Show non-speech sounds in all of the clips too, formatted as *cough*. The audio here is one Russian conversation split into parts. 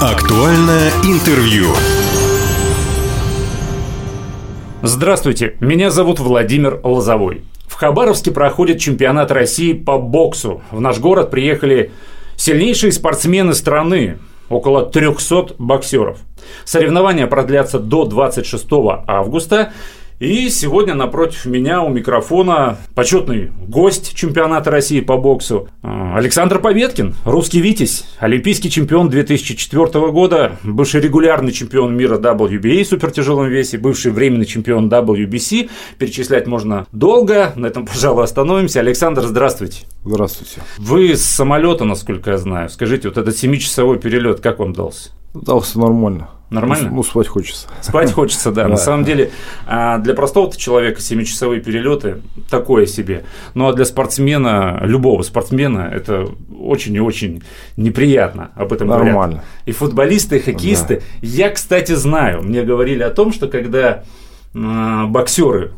Актуальное интервью. Здравствуйте, меня зовут Владимир Лозовой. В Хабаровске проходит чемпионат России по боксу. В наш город приехали сильнейшие спортсмены страны, около 300 боксеров. Соревнования продлятся до 26 августа. И сегодня напротив меня у микрофона почетный гость чемпионата России по боксу а, Александр Победкин, русский Витязь, олимпийский чемпион 2004 года, бывший регулярный чемпион мира WBA в супертяжелом весе, бывший временный чемпион WBC. Перечислять можно долго, на этом, пожалуй, остановимся. Александр, здравствуйте. Здравствуйте. Вы с самолета, насколько я знаю. Скажите, вот этот 7-часовой перелет, как вам дался? Дался нормально. Нормально? Ну, спать хочется. Спать хочется, да. *laughs* На самом деле, а, для простого человека 7-часовые перелеты такое себе. Ну а для спортсмена, любого спортсмена, это очень и очень неприятно. Об этом Нормально. говорят. И футболисты, и хоккеисты. Я, кстати, знаю, мне говорили о том, что когда а, боксеры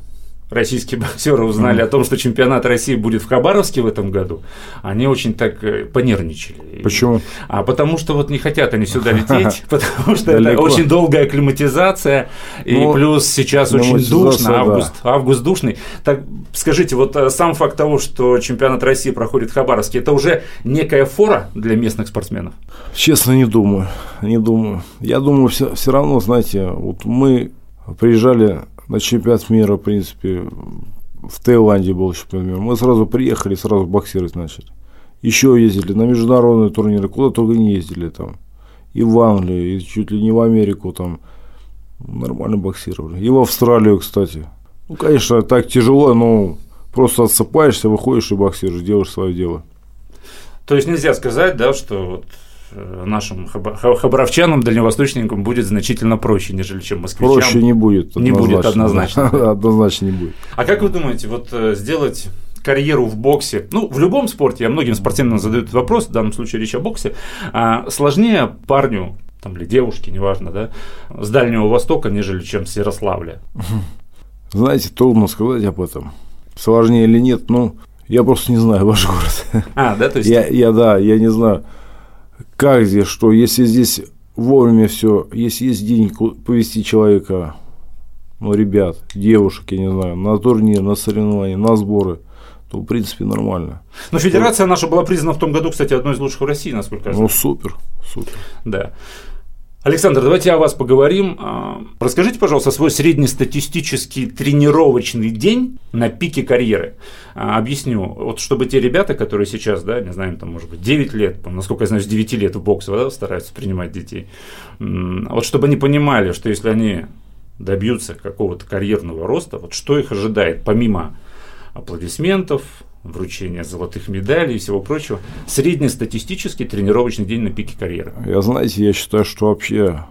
российские *laughs* боксеры узнали mm. о том, что чемпионат России будет в Хабаровске в этом году, они очень так э, понервничали. Почему? А потому что вот не хотят они сюда *laughs* лететь, потому что это очень долгая акклиматизация, и ну, плюс сейчас очень душно, август, август душный. Так скажите, вот э, сам факт того, что чемпионат России проходит в Хабаровске, это уже некая фора для местных спортсменов? Честно, не думаю, не думаю. Я думаю, все, все равно, знаете, вот мы приезжали на чемпионат мира, в принципе, в Таиланде был чемпионат мира. Мы сразу приехали, сразу боксировать начали. Еще ездили на международные турниры, куда только не ездили там. И в Англию, и чуть ли не в Америку там. Нормально боксировали. И в Австралию, кстати. Ну, конечно, так тяжело, но просто отсыпаешься, выходишь и боксируешь, делаешь свое дело. То есть нельзя сказать, да, что вот нашим хабаровчанам, дальневосточникам будет значительно проще, нежели чем москвичам. Проще не будет. Не будет однозначно. *laughs* Однозначно не будет. А как вы думаете, вот э, сделать карьеру в боксе, ну, в любом спорте, я многим спортсменам задаю этот вопрос, в данном случае речь о боксе, а сложнее парню там, или девушке, неважно, да, с Дальнего Востока, нежели чем с Ярославля? *laughs* Знаете, трудно сказать об этом. Сложнее или нет, ну, я просто не знаю ваш город. А, да, то есть... Я, я да, я не знаю как здесь, что если здесь вовремя все, если есть деньги повести человека, ну, ребят, девушек, я не знаю, на турнир, на соревнования, на сборы, то, в принципе, нормально. Но федерация наша была признана в том году, кстати, одной из лучших в России, насколько я знаю. Ну, супер, супер. Да. Александр, давайте о вас поговорим. А, расскажите, пожалуйста, свой среднестатистический тренировочный день на пике карьеры. А, объясню. Вот чтобы те ребята, которые сейчас, да, не знаю, там, может быть, 9 лет, насколько я знаю, с 9 лет в боксе да, стараются принимать детей, вот чтобы они понимали, что если они добьются какого-то карьерного роста, вот что их ожидает, помимо аплодисментов, вручения золотых медалей и всего прочего. Среднестатистический тренировочный день на пике карьеры. Я, знаете, я считаю, что вообще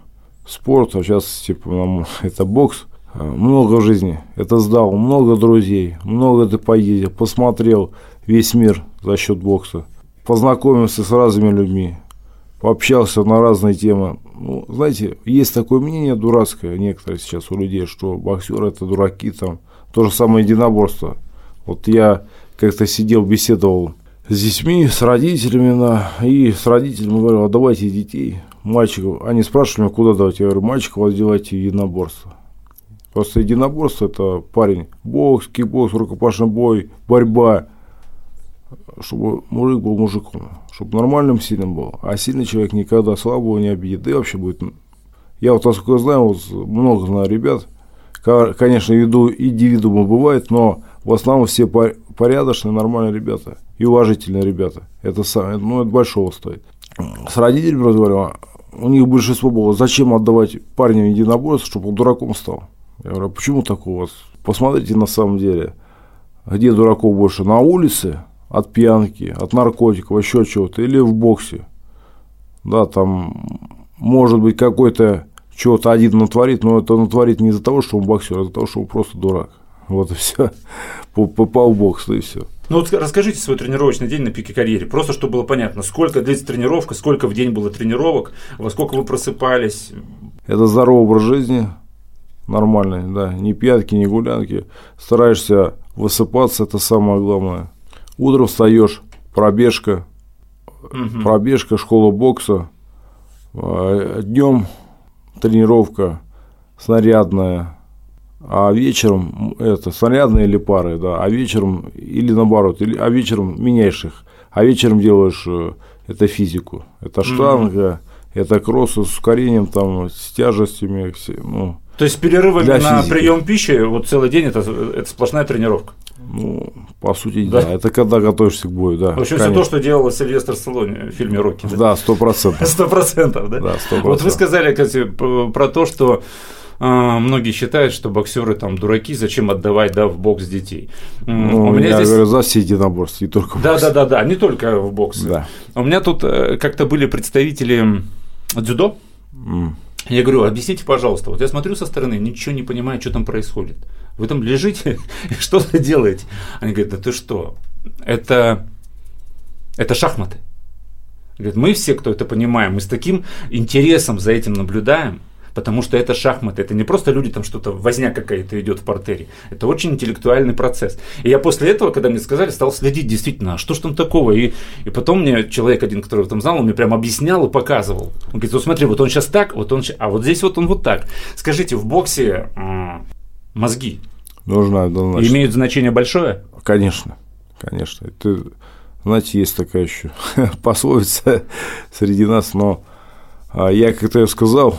спорт, а сейчас, типа, это бокс, э, много жизни. Это сдал, много друзей, много ты поездил, посмотрел весь мир за счет бокса, познакомился с разными людьми, пообщался на разные темы. Ну, знаете, есть такое мнение дурацкое некоторые сейчас у людей, что боксеры это дураки, там, то же самое единоборство. Вот я как-то сидел, беседовал с детьми, с родителями, на, и с родителями говорю, а давайте детей, мальчиков. Они спрашивали меня, куда давать. Я говорю, мальчиков отделайте в единоборство. Просто единоборство – это парень, бокс, кикбокс, рукопашный бой, борьба, чтобы мужик был мужиком, чтобы нормальным, сильным был. А сильный человек никогда слабого не обидит, да и вообще будет. Я вот, насколько знаю, вот много знаю ребят, конечно, иду индивидуумы бывает, но в основном все порядочные, нормальные ребята и уважительные ребята. Это, ну, это большого стоит. С родителями разговаривал, у них большинство было, зачем отдавать парня единоборство, чтобы он дураком стал. Я говорю, а почему так у вас? Посмотрите на самом деле, где дураков больше, на улице, от пьянки, от наркотиков, еще чего-то, или в боксе. Да, там может быть какой-то чего-то один натворит, но это натворит не из-за того, что он боксер, а из-за того, что он просто дурак. Вот и все. Попал в бокс, и все. Ну вот расскажите свой тренировочный день на пике карьеры, просто чтобы было понятно, сколько длится тренировка, сколько в день было тренировок, во сколько вы просыпались. Это здоровый образ жизни, нормальный, да, ни пьянки, ни гулянки. Стараешься высыпаться, это самое главное. Утром встаешь, пробежка, угу. пробежка, школа бокса, А, Днем тренировка снарядная, а вечером это снарядные или пары, да, а вечером или наоборот, или, а вечером меняешь их, а вечером делаешь э, это физику, это штанга, это кросс с ускорением, там, с тяжестями, все, ну, То есть с перерывами Для на физики. прием пищи вот целый день это, это сплошная тренировка. ну, по сути, Да. да. это когда готовишься к бою, да. В общем, все конечно. то, что делал Сильвестр Сталлоне в фильме «Рокки». Да, сто процентов. *laughs* Сто процентов, да? Да, сто Вот вы процентов. сказали, кстати, про то, что многие считают, что боксеры там дураки, зачем отдавать да, в бокс детей. Ну, У меня я здесь... говорю, за все единоборства, не только Да, бокс. да, да, да, не только в боксе. Да. У меня тут э, как-то были представители дзюдо. М. Я говорю, объясните, пожалуйста. Вот я смотрю со стороны, ничего не понимаю, что там происходит. Вы там лежите *laughs* и что-то делаете. Они говорят, да ты что? Это, это шахматы. Говорят, мы все, кто это понимаем, мы с таким интересом за этим наблюдаем, потому что это шахматы, это не просто люди, там что-то, возня какая-то идет в портере, это очень интеллектуальный процесс. И я после этого, когда мне сказали, стал следить действительно, а что ж там такого? И, и потом мне человек один, который там знал, он мне прям объяснял и показывал. Он говорит, вот смотри, вот он сейчас так, вот он а вот здесь вот он вот так. Скажите, в боксе мозги Нужно однозначно. имеют значение большое? Конечно, конечно. Это, знаете, есть такая еще *laughs* пословица среди нас, но а, я как-то сказал,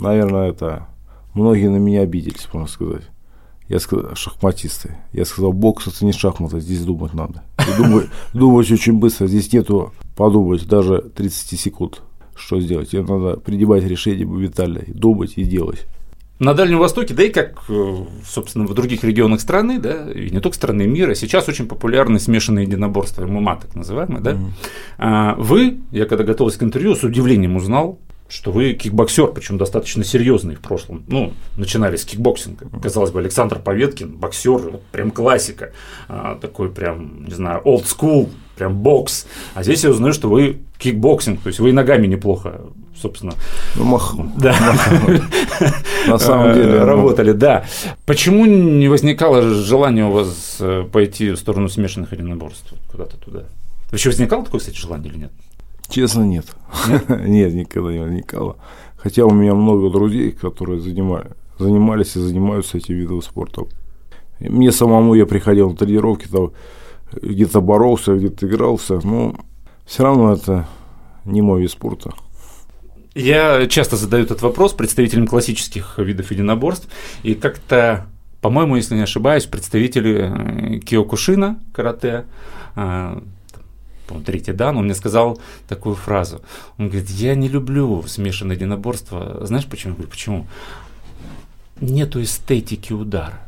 наверное, это многие на меня обиделись, можно сказать. Я сказал, шахматисты. Я сказал, бокс это не шахматы, здесь думать надо. И думать, *laughs* думать очень быстро, здесь нету подумать даже 30 секунд, что сделать. Тебе надо принимать решение моментально, думать и делать. На Дальнем Востоке, да и как, э, собственно, в других регионах страны, да, и не только страны мира, сейчас очень популярны смешанные единоборства, ММА так называемые, да. А Вы, я когда готовился к интервью, с удивлением узнал, что вы кикбоксер, причем достаточно серьезный в прошлом. Ну, начинали с кикбоксинга. Казалось бы, Александр Поветкин, боксер, вот прям классика, а, такой прям, не знаю, old school, прям бокс. А здесь я узнаю, что вы кикбоксинг, то есть вы и ногами неплохо, собственно, Ну, мах- да. на самом Э, деле, ну, работали, да. Почему не возникало желание у вас э, пойти в сторону смешанных единоборств куда-то туда? Вообще возникало такое, кстати, желание или нет? Честно, нет. *laughs* Нет, никогда не возникало. Хотя у меня много друзей, которые занима- занимались и занимаются этим видом спорта. Мне самому я приходил на тренировки, там где-то боролся, где-то игрался, но все равно это не мой вид спорта. Я часто задаю этот вопрос представителям классических видов единоборств, и как-то, по-моему, если не ошибаюсь, представители э, Киокушина карате, э, по-моему, третий дан, он мне сказал такую фразу. Он говорит, я не люблю смешанное единоборство. Знаешь почему? Я говорю, почему? Нету эстетики удара.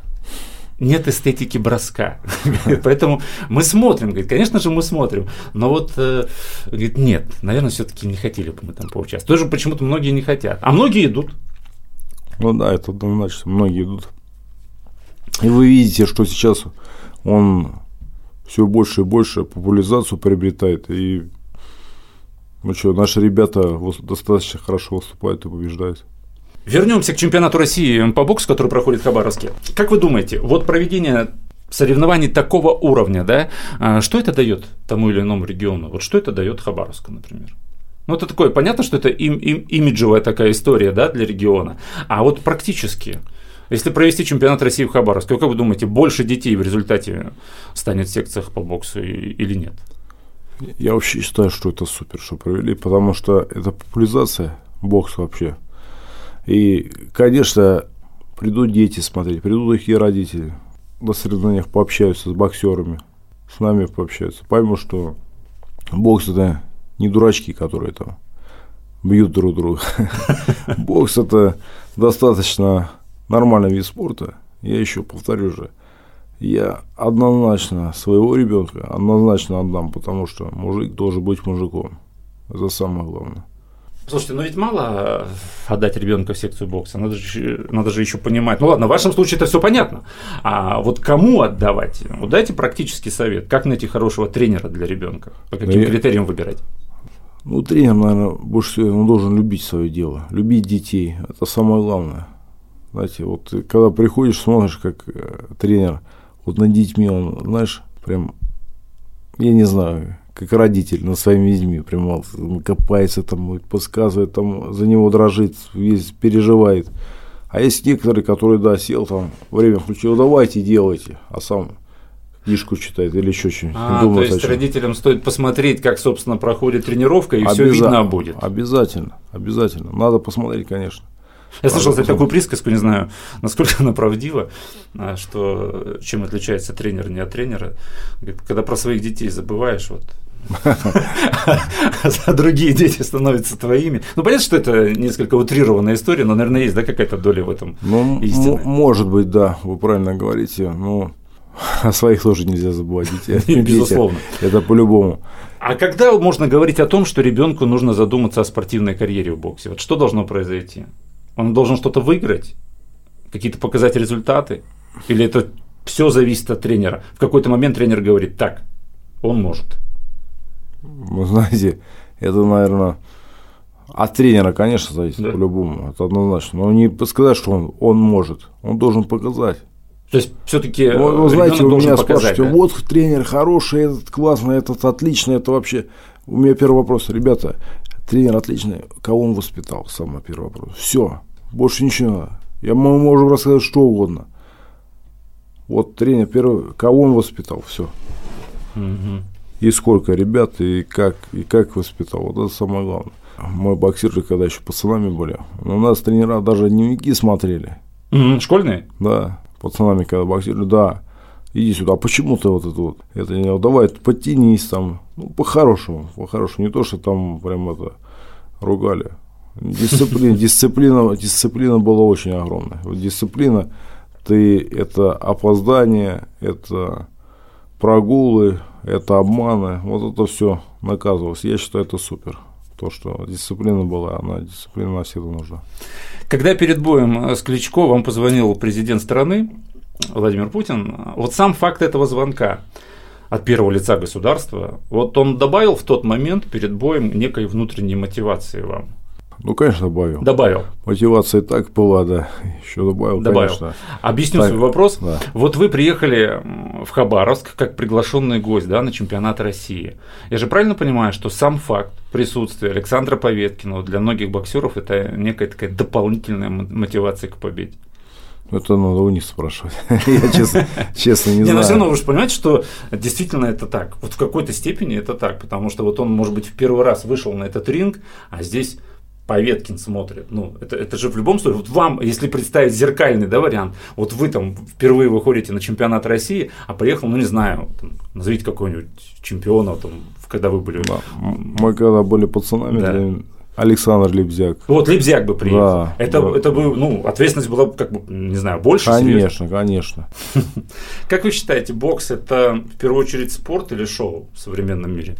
Нет эстетики броска. *laughs* Поэтому мы смотрим, говорит, конечно же мы смотрим, но вот, э, говорит, нет, наверное, все-таки не хотели бы мы там поучаствовать. Тоже почему-то многие не хотят. А многие идут. Ну да, это однозначно, многие идут. И вы видите, что сейчас он все больше и больше популяризацию приобретает. И ну что, наши ребята достаточно хорошо выступают и побеждают. Вернемся к чемпионату России по боксу, который проходит в Хабаровске. Как вы думаете, вот проведение соревнований такого уровня, да, а, что это дает тому или иному региону? Вот что это дает Хабаровску, например? Ну, это такое, понятно, что это им, им- имиджевая такая история, да, для региона. А вот практически, если провести чемпионат России в Хабаровске, как вы думаете, больше детей в результате станет в секциях по боксу или нет? Я вообще считаю, что это супер, что провели, потому что это популяризация бокса вообще. И, конечно, придут дети смотреть, придут их и родители. На соревнованиях пообщаются с боксерами, с нами пообщаются. Поймут, что бокс это не дурачки, которые там бьют друг друга. *laughs* Бокс это достаточно нормальный вид спорта. Я еще повторю же, я однозначно своего ребенка однозначно отдам, потому что мужик должен быть мужиком. Это самое главное. Слушайте, ну ведь мало э, отдать ребенка в секцию бокса, надо же, надо же еще понимать. Ну ладно, в вашем случае это все понятно. А вот кому отдавать? Вот дайте практический совет. Как найти хорошего тренера для ребенка? По каким Ну, я- критериям выбирать? Ну, тренер, наверное, больше всего он должен любить свое дело, любить детей. Это самое главное. Знаете, вот ты когда приходишь, смотришь, как э, тренер вот над детьми, он, знаешь, прям, я не знаю, как родитель над своими детьми, прямо копается там, подсказывает, там, за него дрожит, весь переживает. А есть некоторые, которые, да, сел там, время включил, давайте, делайте, а сам книжку читает или еще что-нибудь. А, думает, то есть родителям стоит посмотреть, как, собственно, проходит тренировка, и Обяза- все видно будет. Обязательно, обязательно. Надо посмотреть, конечно. Я слышал, кстати, такую присказку, не знаю, насколько она правдива, а, что чем отличается тренер не от тренера. Когда про своих детей забываешь, вот *laughs* а другие дети становятся твоими. Ну, понятно, что это несколько утрированная история, но, наверное, есть да, какая-то доля в этом ну, истины. Может быть, да, вы правильно говорите. Но *laughs* о своих тоже нельзя забывать. Детей. *laughs* Безусловно. Это по-любому. А когда можно говорить о том, что ребенку нужно задуматься о спортивной карьере в боксе? Вот что должно произойти? Он должен что-то выиграть? Какие-то показать результаты? Или это все зависит от тренера? В какой-то момент тренер говорит, так, он может. Вы *laughs* знаете, это, наверное, от тренера, конечно, зависит да. по-любому, это однозначно. Но не сказать, что он, он может, он должен показать. То есть все-таки вы, вы знаете, у меня спрашиваете, да? вот тренер хороший, этот классный, этот отличный, это вообще. У меня первый вопрос, ребята, тренер отличный, кого он воспитал? Самый первый вопрос. Все, больше ничего не надо. Я мы можем рассказать что угодно. Вот тренер первый, кого он воспитал, все. Угу и сколько ребят, и как, и как воспитал. Вот это самое главное. Мы боксеры, когда еще пацанами были, у нас тренера даже дневники смотрели. Mm-hmm. Школьные? Да, пацанами, когда боксировали, да. Иди сюда, а почему ты вот это вот? Это не давай, подтянись там. Ну, по-хорошему, по-хорошему. Не то, что там прям это ругали. Дисциплина, дисциплина, дисциплина была очень огромная. Вот дисциплина, ты это опоздание, это прогулы, это обманы, вот это все наказывалось. Я считаю, это супер. То, что дисциплина была, она дисциплина всегда нужна. Когда перед боем с Кличко вам позвонил президент страны Владимир Путин, вот сам факт этого звонка от первого лица государства, вот он добавил в тот момент перед боем некой внутренней мотивации вам – ну, конечно, добавил. Добавил. Мотивация так была, да. Еще добавил, добавил. конечно. Объясню так, свой вопрос. Да. Вот вы приехали в Хабаровск как приглашенный гость да, на чемпионат России. Я же правильно понимаю, что сам факт присутствия Александра Поветкина для многих боксеров это некая такая дополнительная мотивация к победе? Это надо у них спрашивать. *laughs* Я честно, честно не, не знаю. Но все равно вы же понимаете, что действительно это так. Вот в какой-то степени это так, потому что вот он, может быть, в первый раз вышел на этот ринг, а здесь Поветкин смотрит. Ну, это, это же в любом случае, вот вам, если представить зеркальный да, вариант, вот вы там впервые выходите на чемпионат России, а приехал, ну не знаю, там, назовите какого-нибудь чемпиона, там, когда вы были. Да. Мы когда были пацанами, да. Александр Лебзяк. Вот Лебзяк бы приехал. Да, это, да. это бы, ну, ответственность была бы, как бы, не знаю, больше. Конечно, серьезно. конечно. *laughs* Как вы считаете, бокс это в первую очередь спорт или шоу в современном мире?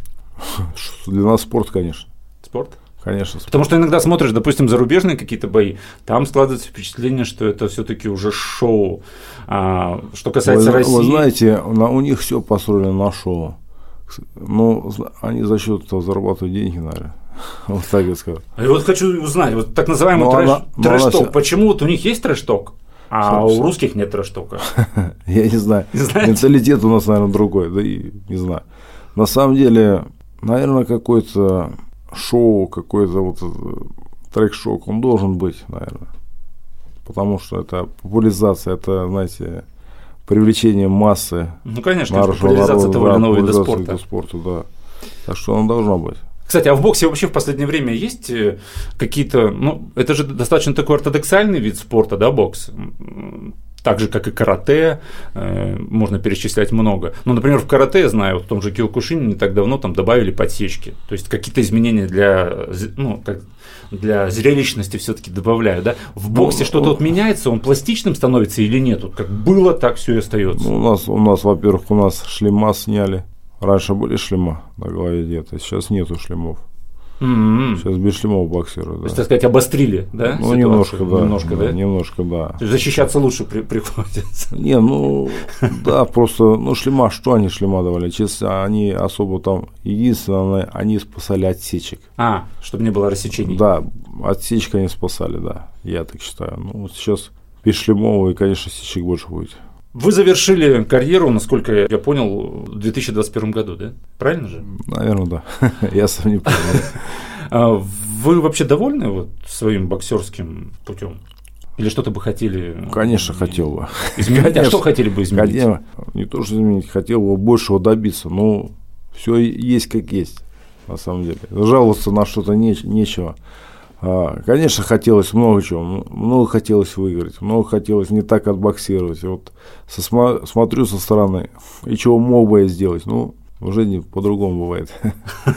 Для нас спорт, конечно. Спорт? Конечно. Потому что иногда смотришь, допустим, зарубежные какие-то бои, там складывается впечатление, что это все-таки уже шоу. А, что касается вы, России. Вы знаете, на, у них все построено на шоу. Ну, они за счет этого зарабатывают деньги, наверное. *laughs* Вот так я скажу. А я вот хочу узнать, вот так называемый трэш, она, трэш-ток, она... почему вот у них есть трэш-ток, а Собственно. у русских нет трэш-тока? *laughs* Я не знаю. Менталитет у нас, наверное, другой, да и не знаю. На самом деле, наверное, какой-то шоу, какой-то вот э, трек-шок, он должен быть, наверное. Потому что это популяризация, это, знаете, привлечение массы. Ну, конечно, популяризация того или иного вида спорта. спорта. Да. Так что он должно быть. Кстати, а в боксе вообще в последнее время есть э, какие-то, ну, это же достаточно такой ортодоксальный вид спорта, да, бокс? так же, как и карате, э, можно перечислять много. Ну, например, в карате, я знаю, в том же Киокушине не так давно там добавили подсечки. То есть какие-то изменения для, ну, как, для зрелищности все-таки добавляют. Да? В ну, боксе ну, что-то вот меняется, он пластичным становится или нет? Вот как было, так все и остается. Ну, у нас, у нас, во-первых, у нас шлема сняли. Раньше были шлема на голове где-то, сейчас нету шлемов. Mm-hmm. Сейчас без шлемов боксируют. Да. То есть, так сказать, обострили, да? Ну, немножко, да. Немножко, да? Немножко, да. То есть, защищаться лучше при- приходится. *laughs* Не, ну, да, просто, ну, шлема, что они шлема давали? Честно, они особо там, единственное, они спасали отсечек. А, чтобы не было рассечений. Да, отсечка они спасали, да, я так считаю. Ну, сейчас без и, конечно, сечек больше будет. Вы завершили карьеру, насколько я понял, в 2021 году, да? Правильно же? Наверное, да. *laughs* Я сам не помню. А вы вообще довольны вот своим боксерским путем? Или что-то бы хотели? Конечно, хотел бы. Изменить? Конечно. А что хотели бы изменить? Конечно, не то, что изменить, хотел бы большего добиться, но все есть как есть, на самом деле. Жаловаться на что-то не, нечего. А, конечно, хотелось много чего, много хотелось выиграть, много хотелось не так отбоксировать. Вот сосма- смотрю со стороны, и чего мог бы я сделать, ну, в жизни по-другому бывает. *laughs*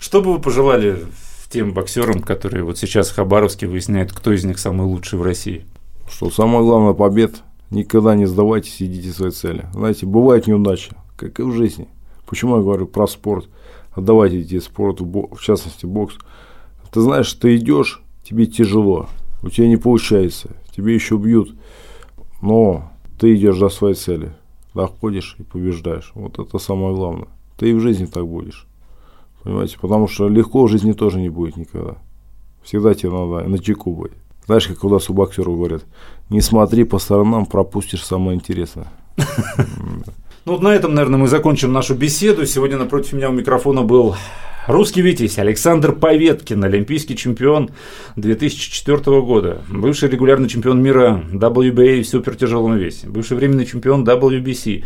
Что бы вы пожелали тем боксерам, которые вот сейчас в Хабаровске выясняют, кто из них самый лучший в России? Что самое главное, побед, никогда не сдавайтесь, идите своей цели. Знаете, бывают неудачи, как и в жизни. Почему я говорю про спорт? Отдавайте спорту, бо- в частности бокс. Ты знаешь, ты идешь, тебе тяжело, у тебя не получается, тебе еще бьют, но ты идешь до своей цели, доходишь и побеждаешь. Вот это самое главное. Ты и в жизни так будешь. Понимаете? Потому что легко в жизни тоже не будет никогда. Всегда тебе надо на чеку быть. Знаешь, как у нас у боксеров говорят, не смотри по сторонам, пропустишь самое интересное. *laughs* Ну вот на этом, наверное, мы закончим нашу беседу. Сегодня напротив меня у микрофона был русский витязь Александр Поветкин, олимпийский чемпион 2004 года, бывший регулярный чемпион мира WBA в супертяжелом весе, бывший временный чемпион WBC.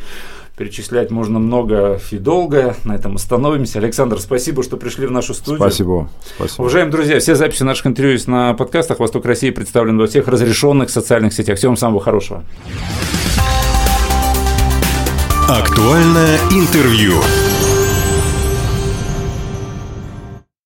Перечислять можно много и долго, на этом остановимся. Александр, спасибо, что пришли в нашу студию. Спасибо. Спасибо. Уважаемые друзья, все записи наших интервью есть на подкастах «Восток России» представлены во всех разрешенных социальных сетях. Всем самого хорошего. Актуальное интервью.